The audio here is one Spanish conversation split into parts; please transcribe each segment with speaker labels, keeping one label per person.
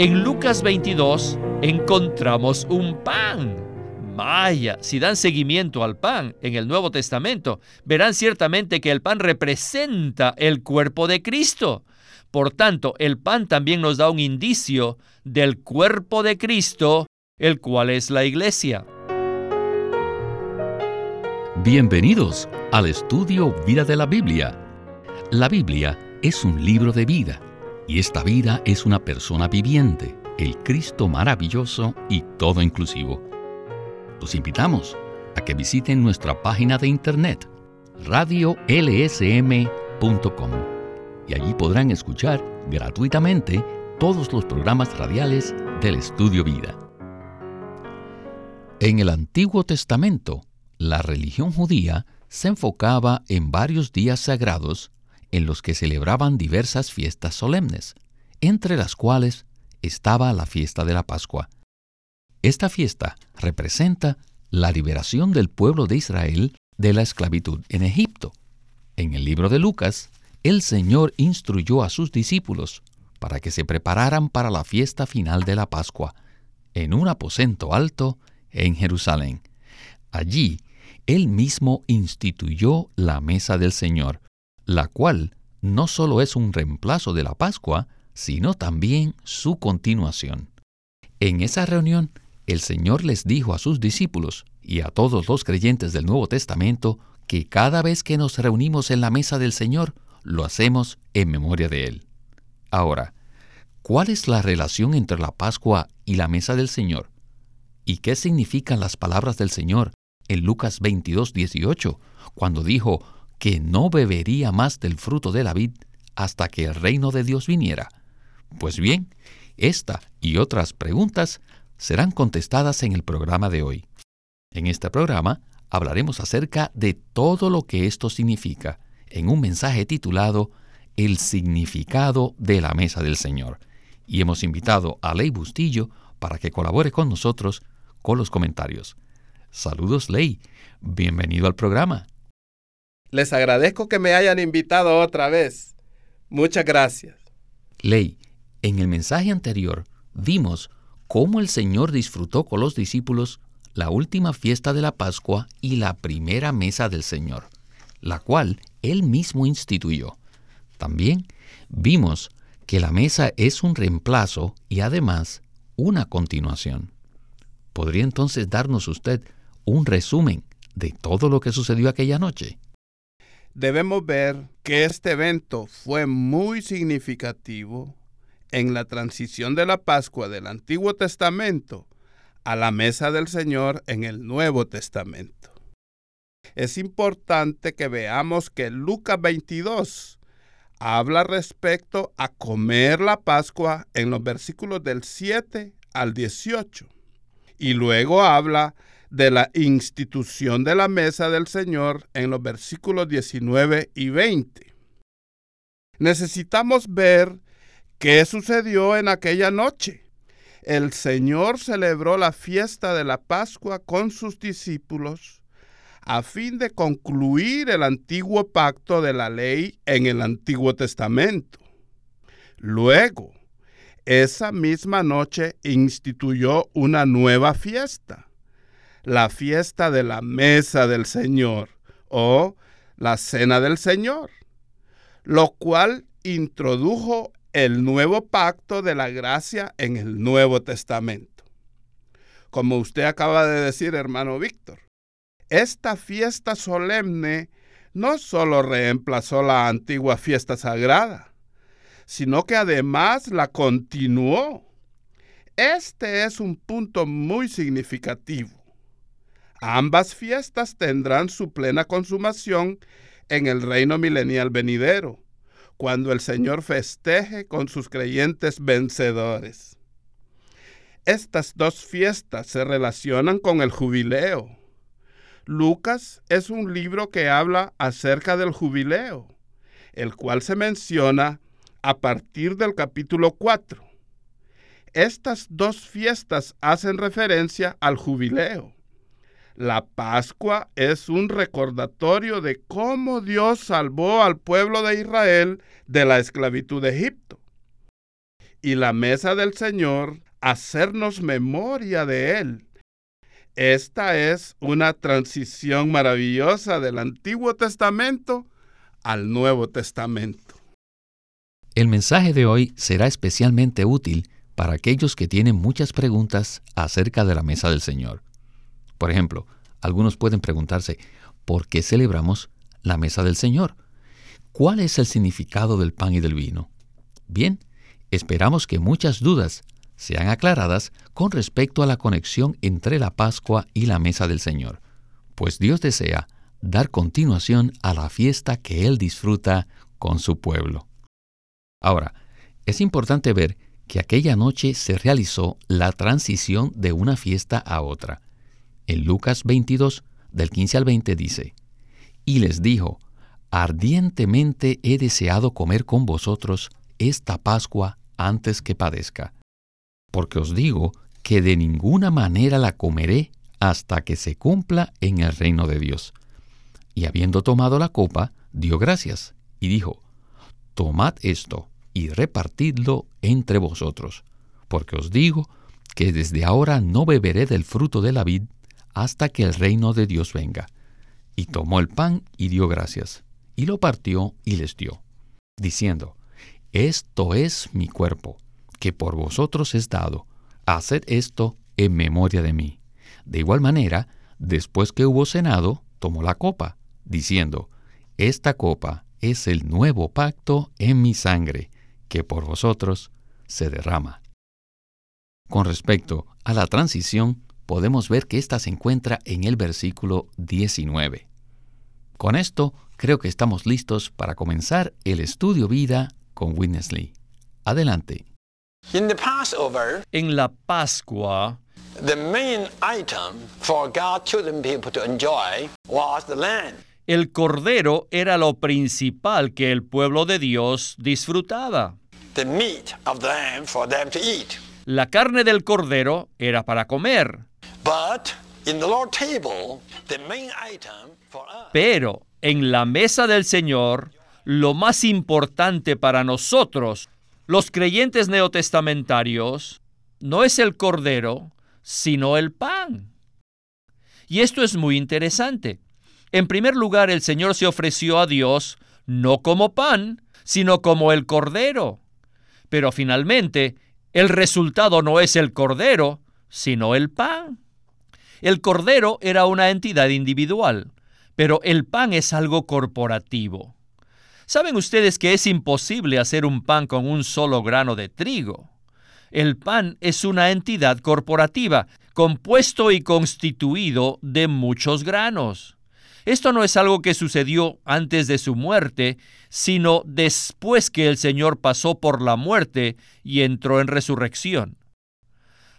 Speaker 1: En Lucas 22 encontramos un pan. Vaya, si dan seguimiento al pan en el Nuevo Testamento, verán ciertamente que el pan representa el cuerpo de Cristo. Por tanto, el pan también nos da un indicio del cuerpo de Cristo, el cual es la iglesia.
Speaker 2: Bienvenidos al estudio Vida de la Biblia. La Biblia es un libro de vida y esta vida es una persona viviente, el Cristo maravilloso y todo inclusivo. Los invitamos a que visiten nuestra página de internet radiolsm.com y allí podrán escuchar gratuitamente todos los programas radiales del Estudio Vida. En el Antiguo Testamento, la religión judía se enfocaba en varios días sagrados en los que celebraban diversas fiestas solemnes, entre las cuales estaba la fiesta de la Pascua. Esta fiesta representa la liberación del pueblo de Israel de la esclavitud en Egipto. En el libro de Lucas, el Señor instruyó a sus discípulos para que se prepararan para la fiesta final de la Pascua, en un aposento alto en Jerusalén. Allí, Él mismo instituyó la mesa del Señor, la cual no solo es un reemplazo de la Pascua, sino también su continuación. En esa reunión, el Señor les dijo a sus discípulos y a todos los creyentes del Nuevo Testamento que cada vez que nos reunimos en la mesa del Señor, lo hacemos en memoria de Él. Ahora, ¿cuál es la relación entre la Pascua y la mesa del Señor? ¿Y qué significan las palabras del Señor en Lucas 22, 18, cuando dijo que no bebería más del fruto de la vid hasta que el reino de Dios viniera? Pues bien, esta y otras preguntas serán contestadas en el programa de hoy. En este programa hablaremos acerca de todo lo que esto significa en un mensaje titulado El significado de la mesa del Señor. Y hemos invitado a Ley Bustillo para que colabore con nosotros con los comentarios. Saludos, Ley. Bienvenido al programa.
Speaker 3: Les agradezco que me hayan invitado otra vez. Muchas gracias.
Speaker 2: Ley, en el mensaje anterior vimos cómo el Señor disfrutó con los discípulos la última fiesta de la Pascua y la primera mesa del Señor, la cual él mismo instituyó. También vimos que la mesa es un reemplazo y además una continuación. ¿Podría entonces darnos usted un resumen de todo lo que sucedió aquella noche?
Speaker 3: Debemos ver que este evento fue muy significativo en la transición de la Pascua del Antiguo Testamento a la mesa del Señor en el Nuevo Testamento es importante que veamos que Lucas 22 habla respecto a comer la Pascua en los versículos del 7 al 18. Y luego habla de la institución de la mesa del Señor en los versículos 19 y 20. Necesitamos ver qué sucedió en aquella noche. El Señor celebró la fiesta de la Pascua con sus discípulos a fin de concluir el antiguo pacto de la ley en el Antiguo Testamento. Luego, esa misma noche instituyó una nueva fiesta, la fiesta de la mesa del Señor o la cena del Señor, lo cual introdujo el nuevo pacto de la gracia en el Nuevo Testamento. Como usted acaba de decir, hermano Víctor, esta fiesta solemne no solo reemplazó la antigua fiesta sagrada, sino que además la continuó. Este es un punto muy significativo. Ambas fiestas tendrán su plena consumación en el reino milenial venidero, cuando el Señor festeje con sus creyentes vencedores. Estas dos fiestas se relacionan con el jubileo Lucas es un libro que habla acerca del jubileo, el cual se menciona a partir del capítulo 4. Estas dos fiestas hacen referencia al jubileo. La Pascua es un recordatorio de cómo Dios salvó al pueblo de Israel de la esclavitud de Egipto. y la mesa del Señor, hacernos memoria de Él. Esta es una transición maravillosa del Antiguo Testamento al Nuevo Testamento.
Speaker 2: El mensaje de hoy será especialmente útil para aquellos que tienen muchas preguntas acerca de la mesa del Señor. Por ejemplo, algunos pueden preguntarse, ¿por qué celebramos la mesa del Señor? ¿Cuál es el significado del pan y del vino? Bien, esperamos que muchas dudas sean aclaradas con respecto a la conexión entre la Pascua y la mesa del Señor, pues Dios desea dar continuación a la fiesta que Él disfruta con su pueblo. Ahora, es importante ver que aquella noche se realizó la transición de una fiesta a otra. En Lucas 22, del 15 al 20 dice, Y les dijo, ardientemente he deseado comer con vosotros esta Pascua antes que padezca. Porque os digo que de ninguna manera la comeré hasta que se cumpla en el reino de Dios. Y habiendo tomado la copa, dio gracias, y dijo, Tomad esto y repartidlo entre vosotros, porque os digo que desde ahora no beberé del fruto de la vid hasta que el reino de Dios venga. Y tomó el pan y dio gracias y lo partió y les dio, diciendo, Esto es mi cuerpo, que por vosotros es dado, haced esto en memoria de mí. De igual manera, después que hubo cenado, tomó la copa, diciendo, Esta copa es el nuevo pacto en mi sangre, que por vosotros se derrama. Con respecto a la transición, podemos ver que ésta se encuentra en el versículo 19. Con esto creo que estamos listos para comenzar el estudio vida con Witness Lee. Adelante.
Speaker 1: En la Pascua, el cordero era lo principal que el pueblo de Dios disfrutaba. La carne del cordero era para comer. Pero en la mesa del Señor, lo más importante para nosotros, los creyentes neotestamentarios, no es el cordero, sino el pan. Y esto es muy interesante. En primer lugar, el Señor se ofreció a Dios no como pan, sino como el cordero. Pero finalmente, el resultado no es el cordero, sino el pan. El cordero era una entidad individual, pero el pan es algo corporativo. ¿Saben ustedes que es imposible hacer un pan con un solo grano de trigo? El pan es una entidad corporativa, compuesto y constituido de muchos granos. Esto no es algo que sucedió antes de su muerte, sino después que el Señor pasó por la muerte y entró en resurrección.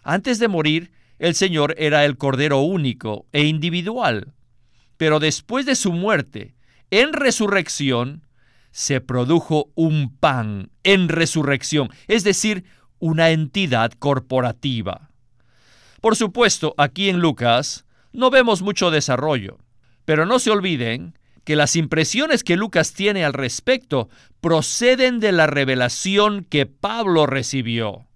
Speaker 1: Antes de morir, el Señor era el Cordero único e individual, pero después de su muerte, en resurrección, se produjo un pan en resurrección, es decir, una entidad corporativa. Por supuesto, aquí en Lucas no vemos mucho desarrollo, pero no se olviden que las impresiones que Lucas tiene al respecto proceden de la revelación que Pablo recibió.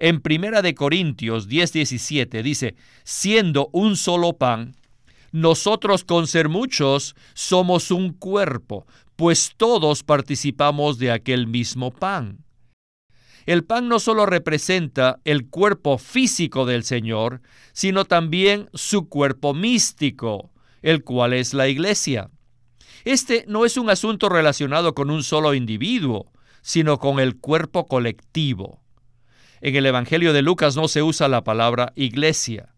Speaker 1: En Primera de Corintios 10:17 dice, siendo un solo pan, nosotros con ser muchos somos un cuerpo, pues todos participamos de aquel mismo pan. El pan no solo representa el cuerpo físico del Señor, sino también su cuerpo místico, el cual es la iglesia. Este no es un asunto relacionado con un solo individuo, sino con el cuerpo colectivo. En el Evangelio de Lucas no se usa la palabra iglesia.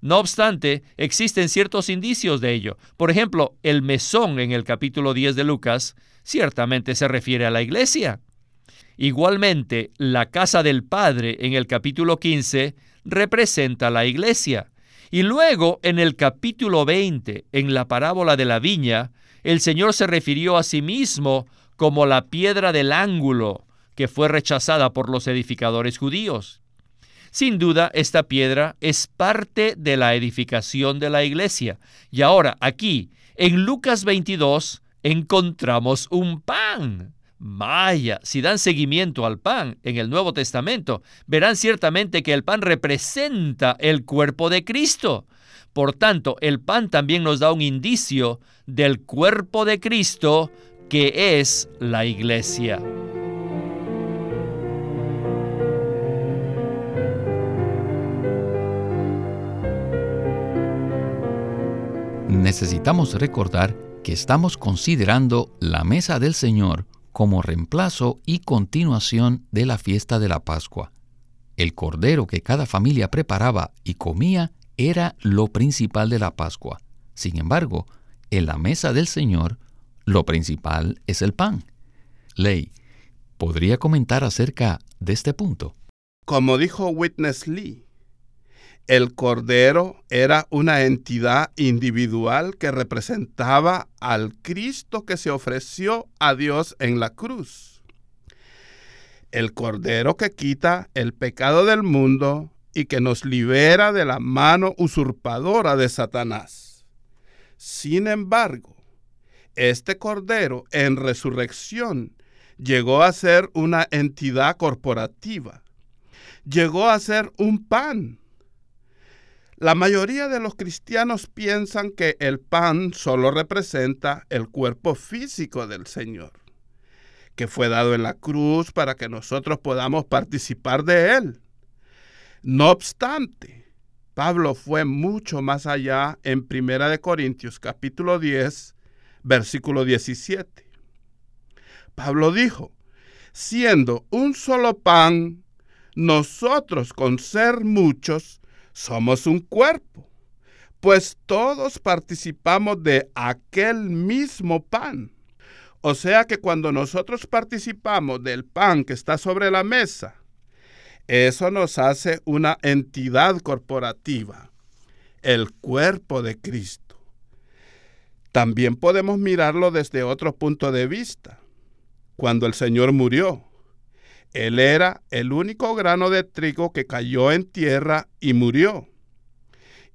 Speaker 1: No obstante, existen ciertos indicios de ello. Por ejemplo, el mesón en el capítulo 10 de Lucas ciertamente se refiere a la iglesia. Igualmente, la casa del Padre en el capítulo 15 representa la iglesia. Y luego, en el capítulo 20, en la parábola de la viña, el Señor se refirió a sí mismo como la piedra del ángulo que fue rechazada por los edificadores judíos. Sin duda, esta piedra es parte de la edificación de la iglesia. Y ahora, aquí, en Lucas 22, encontramos un pan. Vaya, si dan seguimiento al pan en el Nuevo Testamento, verán ciertamente que el pan representa el cuerpo de Cristo. Por tanto, el pan también nos da un indicio del cuerpo de Cristo, que es la iglesia.
Speaker 2: Necesitamos recordar que estamos considerando la mesa del Señor como reemplazo y continuación de la fiesta de la Pascua. El cordero que cada familia preparaba y comía era lo principal de la Pascua. Sin embargo, en la mesa del Señor, lo principal es el pan. Ley, ¿podría comentar acerca de este punto?
Speaker 3: Como dijo Witness Lee, el Cordero era una entidad individual que representaba al Cristo que se ofreció a Dios en la cruz. El Cordero que quita el pecado del mundo y que nos libera de la mano usurpadora de Satanás. Sin embargo, este Cordero en resurrección llegó a ser una entidad corporativa. Llegó a ser un pan la mayoría de los cristianos piensan que el pan solo representa el cuerpo físico del Señor, que fue dado en la cruz para que nosotros podamos participar de él. No obstante, Pablo fue mucho más allá en Primera de Corintios capítulo 10, versículo 17. Pablo dijo, siendo un solo pan, nosotros con ser muchos somos un cuerpo, pues todos participamos de aquel mismo pan. O sea que cuando nosotros participamos del pan que está sobre la mesa, eso nos hace una entidad corporativa, el cuerpo de Cristo. También podemos mirarlo desde otro punto de vista. Cuando el Señor murió, él era el único grano de trigo que cayó en tierra y murió.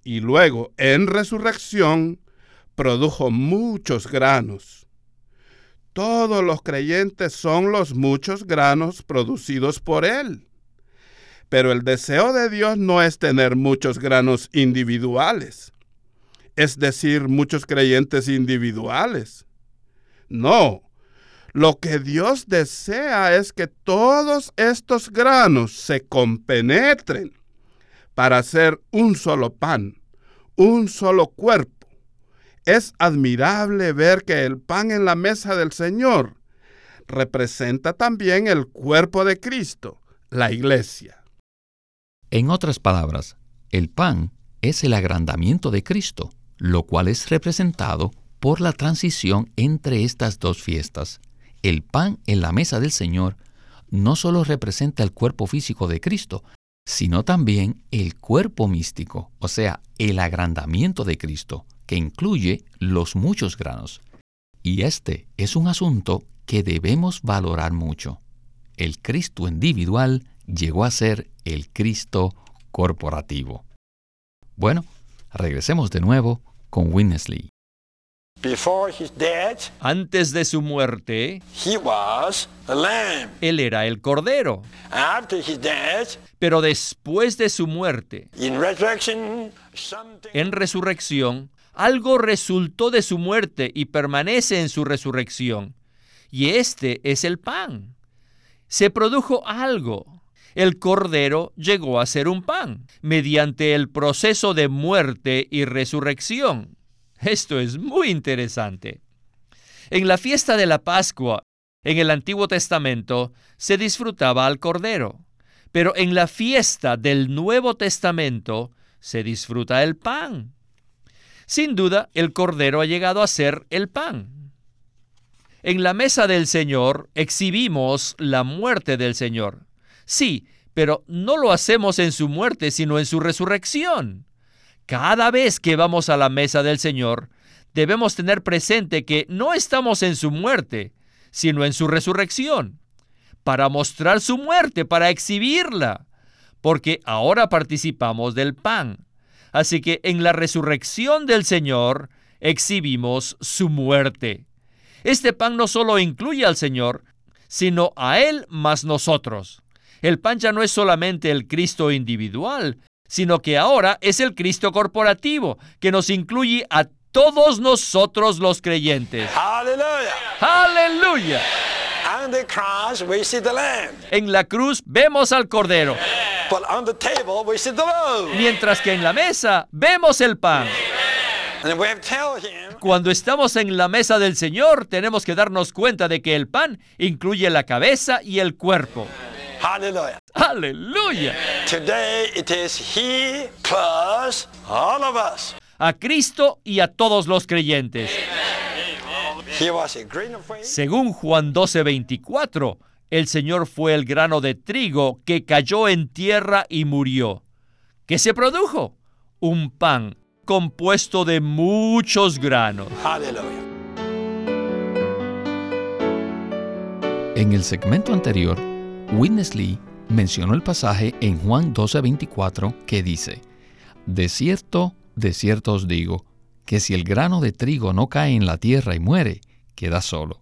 Speaker 3: Y luego, en resurrección, produjo muchos granos. Todos los creyentes son los muchos granos producidos por Él. Pero el deseo de Dios no es tener muchos granos individuales, es decir, muchos creyentes individuales. No, lo que Dios desea es que todos estos granos se compenetren para hacer un solo pan, un solo cuerpo. Es admirable ver que el pan en la mesa del Señor representa también el cuerpo de Cristo, la iglesia.
Speaker 2: En otras palabras, el pan es el agrandamiento de Cristo, lo cual es representado por la transición entre estas dos fiestas, el pan en la mesa del Señor no solo representa el cuerpo físico de Cristo, sino también el cuerpo místico, o sea, el agrandamiento de Cristo, que incluye los muchos granos. Y este es un asunto que debemos valorar mucho. El Cristo individual llegó a ser el Cristo corporativo. Bueno, regresemos de nuevo con Winnesley.
Speaker 1: Antes de su muerte, él era el cordero. Pero después de su muerte, en resurrección, algo resultó de su muerte y permanece en su resurrección. Y este es el pan. Se produjo algo. El cordero llegó a ser un pan mediante el proceso de muerte y resurrección. Esto es muy interesante. En la fiesta de la Pascua, en el Antiguo Testamento, se disfrutaba al Cordero, pero en la fiesta del Nuevo Testamento se disfruta el pan. Sin duda, el Cordero ha llegado a ser el pan. En la mesa del Señor exhibimos la muerte del Señor. Sí, pero no lo hacemos en su muerte, sino en su resurrección. Cada vez que vamos a la mesa del Señor, debemos tener presente que no estamos en su muerte, sino en su resurrección, para mostrar su muerte, para exhibirla, porque ahora participamos del pan. Así que en la resurrección del Señor exhibimos su muerte. Este pan no solo incluye al Señor, sino a Él más nosotros. El pan ya no es solamente el Cristo individual, sino que ahora es el Cristo corporativo, que nos incluye a todos nosotros los creyentes. Aleluya.
Speaker 4: On the cross, we see the Lamb.
Speaker 1: En la cruz vemos al Cordero,
Speaker 4: But on the table, we see the loaf.
Speaker 1: mientras que en la mesa vemos el pan.
Speaker 4: And we have to tell him,
Speaker 1: Cuando estamos en la mesa del Señor, tenemos que darnos cuenta de que el pan incluye la cabeza y el cuerpo.
Speaker 4: Hallelujah.
Speaker 1: Aleluya.
Speaker 4: Today it is He plus all of us.
Speaker 1: A Cristo y a todos los creyentes.
Speaker 4: He was a grain of wheat.
Speaker 1: Según Juan 12:24, el Señor fue el grano de trigo que cayó en tierra y murió. ¿Qué se produjo? Un pan compuesto de muchos granos.
Speaker 4: Hallelujah.
Speaker 2: En el segmento anterior, Witness Lee mencionó el pasaje en Juan 12:24 que dice, De cierto, de cierto os digo, que si el grano de trigo no cae en la tierra y muere, queda solo,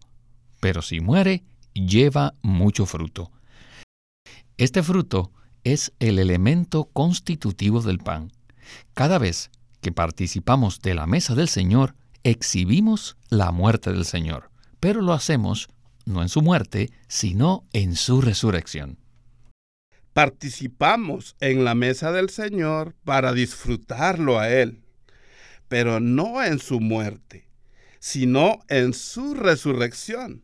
Speaker 2: pero si muere, lleva mucho fruto. Este fruto es el elemento constitutivo del pan. Cada vez que participamos de la mesa del Señor, exhibimos la muerte del Señor, pero lo hacemos no en su muerte, sino en su resurrección.
Speaker 3: Participamos en la mesa del Señor para disfrutarlo a Él, pero no en su muerte, sino en su resurrección.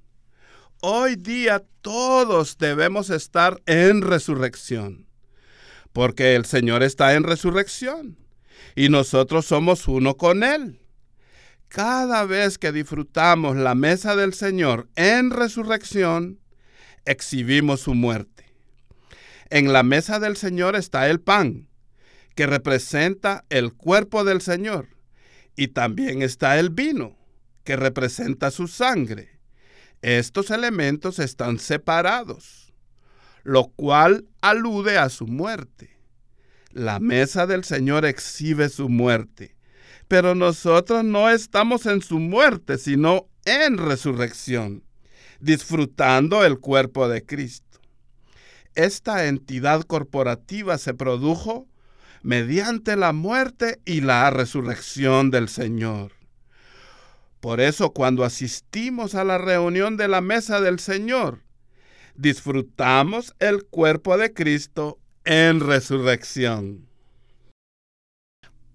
Speaker 3: Hoy día todos debemos estar en resurrección, porque el Señor está en resurrección y nosotros somos uno con Él. Cada vez que disfrutamos la mesa del Señor en resurrección, exhibimos su muerte. En la mesa del Señor está el pan, que representa el cuerpo del Señor, y también está el vino, que representa su sangre. Estos elementos están separados, lo cual alude a su muerte. La mesa del Señor exhibe su muerte, pero nosotros no estamos en su muerte, sino en resurrección, disfrutando el cuerpo de Cristo. Esta entidad corporativa se produjo mediante la muerte y la resurrección del Señor. Por eso cuando asistimos a la reunión de la mesa del Señor, disfrutamos el cuerpo de Cristo en resurrección.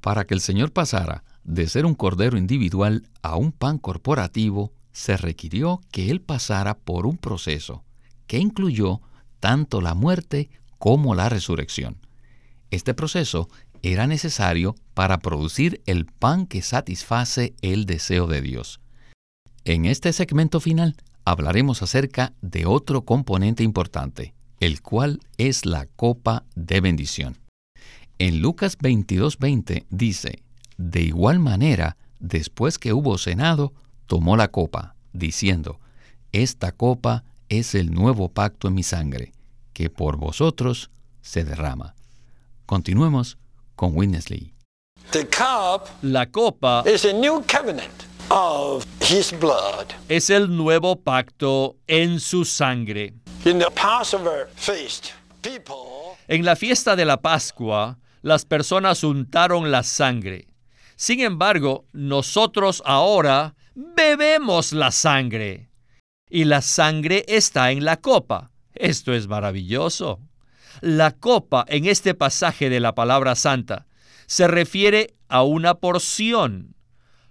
Speaker 2: Para que el Señor pasara de ser un cordero individual a un pan corporativo, se requirió que Él pasara por un proceso que incluyó tanto la muerte como la resurrección. Este proceso era necesario para producir el pan que satisface el deseo de Dios. En este segmento final hablaremos acerca de otro componente importante, el cual es la copa de bendición. En Lucas 22:20 dice, De igual manera, después que hubo cenado, tomó la copa, diciendo, Esta copa es el nuevo pacto en mi sangre, que por vosotros se derrama. Continuemos con Witness Lee.
Speaker 4: The cup
Speaker 1: La copa
Speaker 4: is a new covenant of His blood.
Speaker 1: es el nuevo pacto en su sangre.
Speaker 4: In the Passover feast, people
Speaker 1: En la fiesta de la Pascua, las personas untaron la sangre. Sin embargo, nosotros ahora bebemos la sangre. Y la sangre está en la copa. Esto es maravilloso. La copa en este pasaje de la palabra santa se refiere a una porción.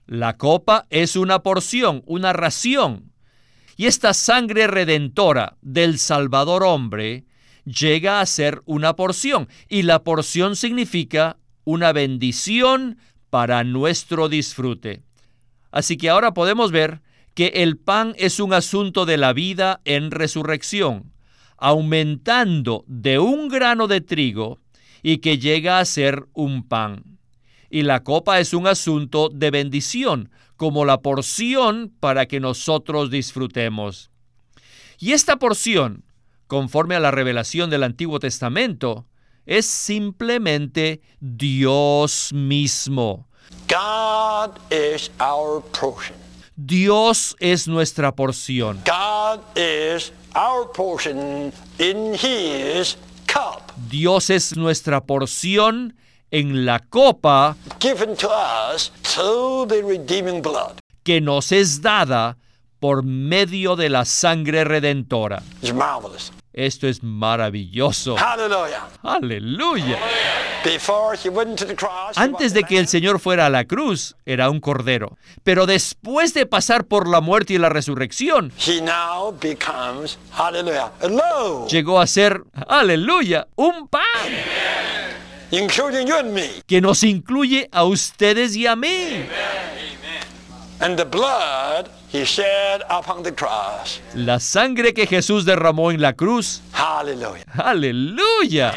Speaker 1: La copa es una porción, una ración. Y esta sangre redentora del Salvador hombre llega a ser una porción. Y la porción significa una bendición para nuestro disfrute. Así que ahora podemos ver que el pan es un asunto de la vida en resurrección, aumentando de un grano de trigo y que llega a ser un pan. Y la copa es un asunto de bendición, como la porción para que nosotros disfrutemos. Y esta porción, conforme a la revelación del Antiguo Testamento, es simplemente Dios mismo. Dios es nuestra porción.
Speaker 4: God is our portion in His cup,
Speaker 1: Dios es nuestra porción en la copa
Speaker 4: given to us through the redeeming blood.
Speaker 1: que nos es dada por medio de la sangre redentora.
Speaker 4: It's marvelous.
Speaker 1: Esto es maravilloso. Aleluya.
Speaker 4: He
Speaker 1: Antes de que el. Señor fuera a la cruz, era un cordero. Pero después de pasar por la muerte y la resurrección, llegó a ser, aleluya, un pan
Speaker 4: including you and me.
Speaker 1: que nos incluye a ustedes y a mí.
Speaker 4: And the blood He shed upon the cross.
Speaker 1: La sangre que Jesús derramó en la cruz,
Speaker 4: Hallelujah.
Speaker 1: aleluya,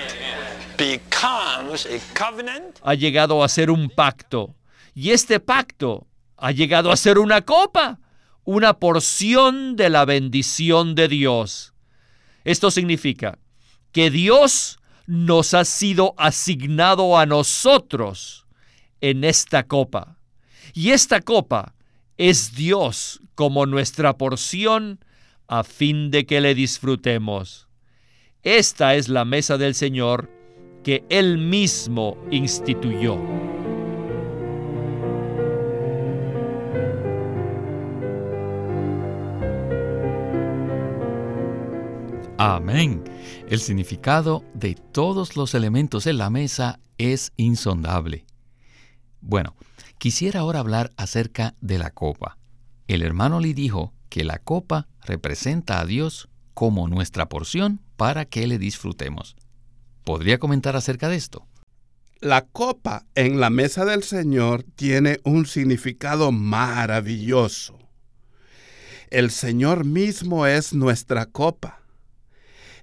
Speaker 4: Becomes a covenant
Speaker 1: ha llegado a ser un pacto. Y este pacto ha llegado a ser una copa, una porción de la bendición de Dios. Esto significa que Dios nos ha sido asignado a nosotros en esta copa. Y esta copa es Dios como nuestra porción a fin de que le disfrutemos. Esta es la mesa del Señor que Él mismo instituyó.
Speaker 2: Amén. El significado de todos los elementos en la mesa es insondable. Bueno, quisiera ahora hablar acerca de la copa. El hermano Lee dijo que la copa representa a Dios como nuestra porción para que le disfrutemos. ¿Podría comentar acerca de esto?
Speaker 3: La copa en la mesa del Señor tiene un significado maravilloso. El Señor mismo es nuestra copa.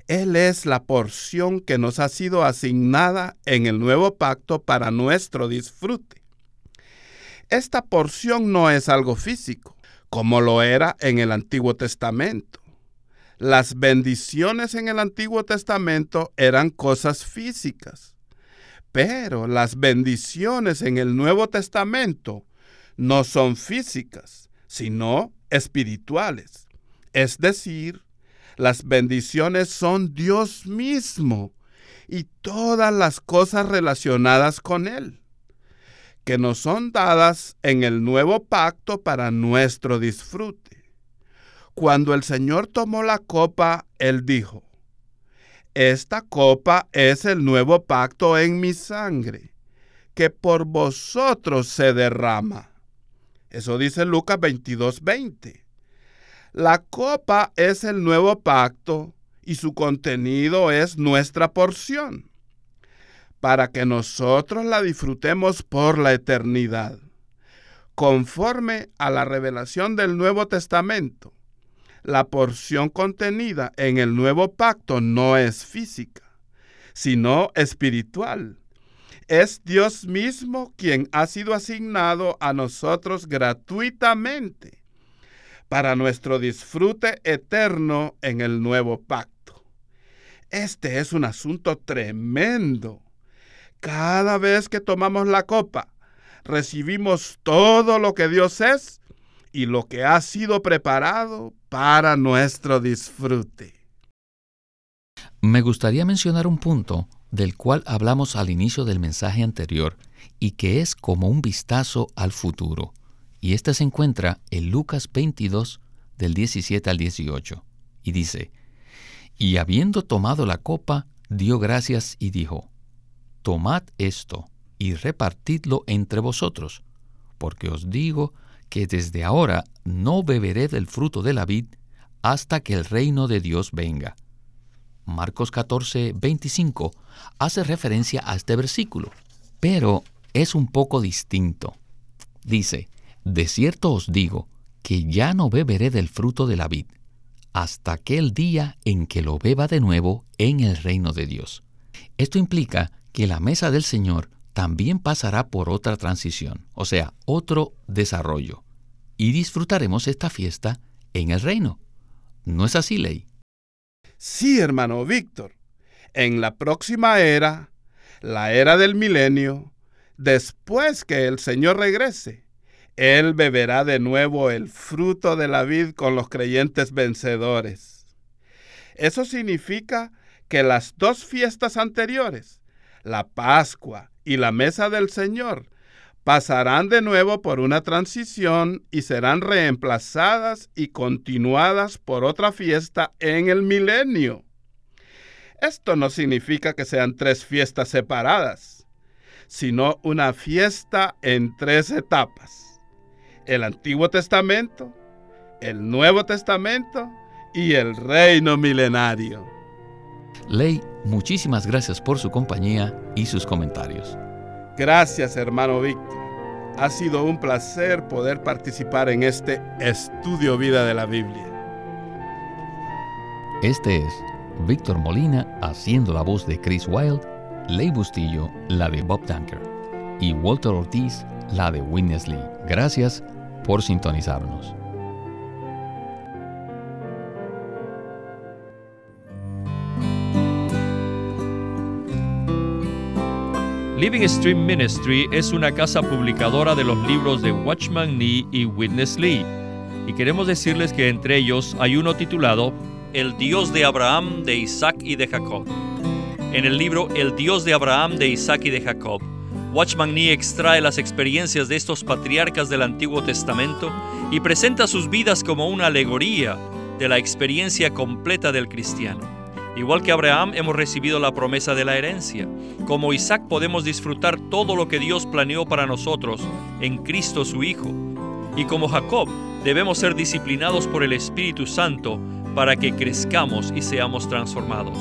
Speaker 3: Él es la porción que nos ha sido asignada en el nuevo pacto para nuestro disfrute. Esta porción no es algo físico, como lo era en el Antiguo Testamento. Las bendiciones en el Antiguo Testamento eran cosas físicas, pero las bendiciones en el Nuevo Testamento no son físicas, sino espirituales. Es decir, las bendiciones son Dios mismo y todas las cosas relacionadas con Él, que nos son dadas en el nuevo pacto para nuestro disfrute. Cuando el Señor tomó la copa, Él dijo, Esta copa es el nuevo pacto en mi sangre, que por vosotros se derrama. Eso dice Lucas 22:20. La copa es el nuevo pacto y su contenido es nuestra porción, para que nosotros la disfrutemos por la eternidad. Conforme a la revelación del Nuevo Testamento, la porción contenida en el nuevo pacto no es física, sino espiritual. Es Dios mismo quien ha sido asignado a nosotros gratuitamente para nuestro disfrute eterno en el nuevo pacto. Este es un asunto tremendo. Cada vez que tomamos la copa, recibimos todo lo que Dios es y lo que ha sido preparado para nuestro disfrute.
Speaker 2: Me gustaría mencionar un punto del cual hablamos al inicio del mensaje anterior y que es como un vistazo al futuro. Y este se encuentra en Lucas 22 del 17 al 18. Y dice, Y habiendo tomado la copa, dio gracias y dijo, Tomad esto y repartidlo entre vosotros, porque os digo que desde ahora no beberé del fruto de la vid hasta que el reino de Dios venga. Marcos 14, 25 hace referencia a este versículo, pero es un poco distinto. Dice, De cierto os digo que ya no beberé del fruto de la vid hasta aquel día en que lo beba de nuevo en el reino de Dios. Esto implica que la mesa del Señor también pasará por otra transición, o sea, otro desarrollo, y disfrutaremos esta fiesta en el reino. ¿No es así, Ley?
Speaker 3: Sí, hermano Víctor. En la próxima era, la era del milenio, después que el Señor regrese, Él beberá de nuevo el fruto de la vid con los creyentes vencedores. Eso significa que las dos fiestas anteriores, la Pascua y la Mesa del Señor, pasarán de nuevo por una transición y serán reemplazadas y continuadas por otra fiesta en el milenio. Esto no significa que sean tres fiestas separadas, sino una fiesta en tres etapas. El Antiguo Testamento, el Nuevo Testamento y el reino milenario.
Speaker 2: Ley, muchísimas gracias por su compañía y sus comentarios.
Speaker 3: Gracias, hermano Víctor. Ha sido un placer poder participar en este estudio vida de la Biblia.
Speaker 2: Este es Víctor Molina haciendo la voz de Chris Wilde, Ley Bustillo la de Bob Tanker y Walter Ortiz la de Witness Lee. Gracias por sintonizarnos.
Speaker 1: Living Stream Ministry es una casa publicadora de los libros de Watchman Nee y Witness Lee, y queremos decirles que entre ellos hay uno titulado El Dios de Abraham, de Isaac y de Jacob. En el libro El Dios de Abraham, de Isaac y de Jacob, Watchman Nee extrae las experiencias de estos patriarcas del Antiguo Testamento y presenta sus vidas como una alegoría de la experiencia completa del cristiano. Igual que Abraham hemos recibido la promesa de la herencia. Como Isaac podemos disfrutar todo lo que Dios planeó para nosotros en Cristo su Hijo. Y como Jacob debemos ser disciplinados por el Espíritu Santo para que crezcamos y seamos transformados.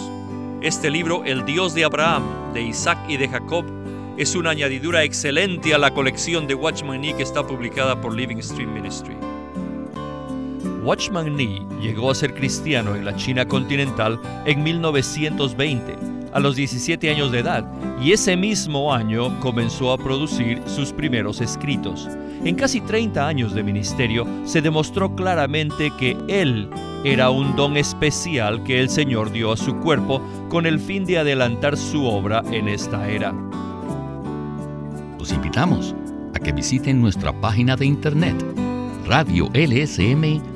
Speaker 1: Este libro, El Dios de Abraham, de Isaac y de Jacob, es una añadidura excelente a la colección de Watchman Nee que está publicada por Living Stream Ministry. Watchman Nee llegó a ser cristiano en la China continental en 1920, a los 17 años de edad, y ese mismo año comenzó a producir sus primeros escritos. En casi 30 años de ministerio se demostró claramente que él era un don especial que el Señor dio a su cuerpo con el fin de adelantar su obra en esta era.
Speaker 2: Los invitamos a que visiten nuestra página de internet radiolsm.com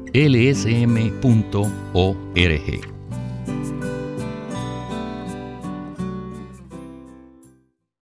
Speaker 2: estudiovida.lsm.org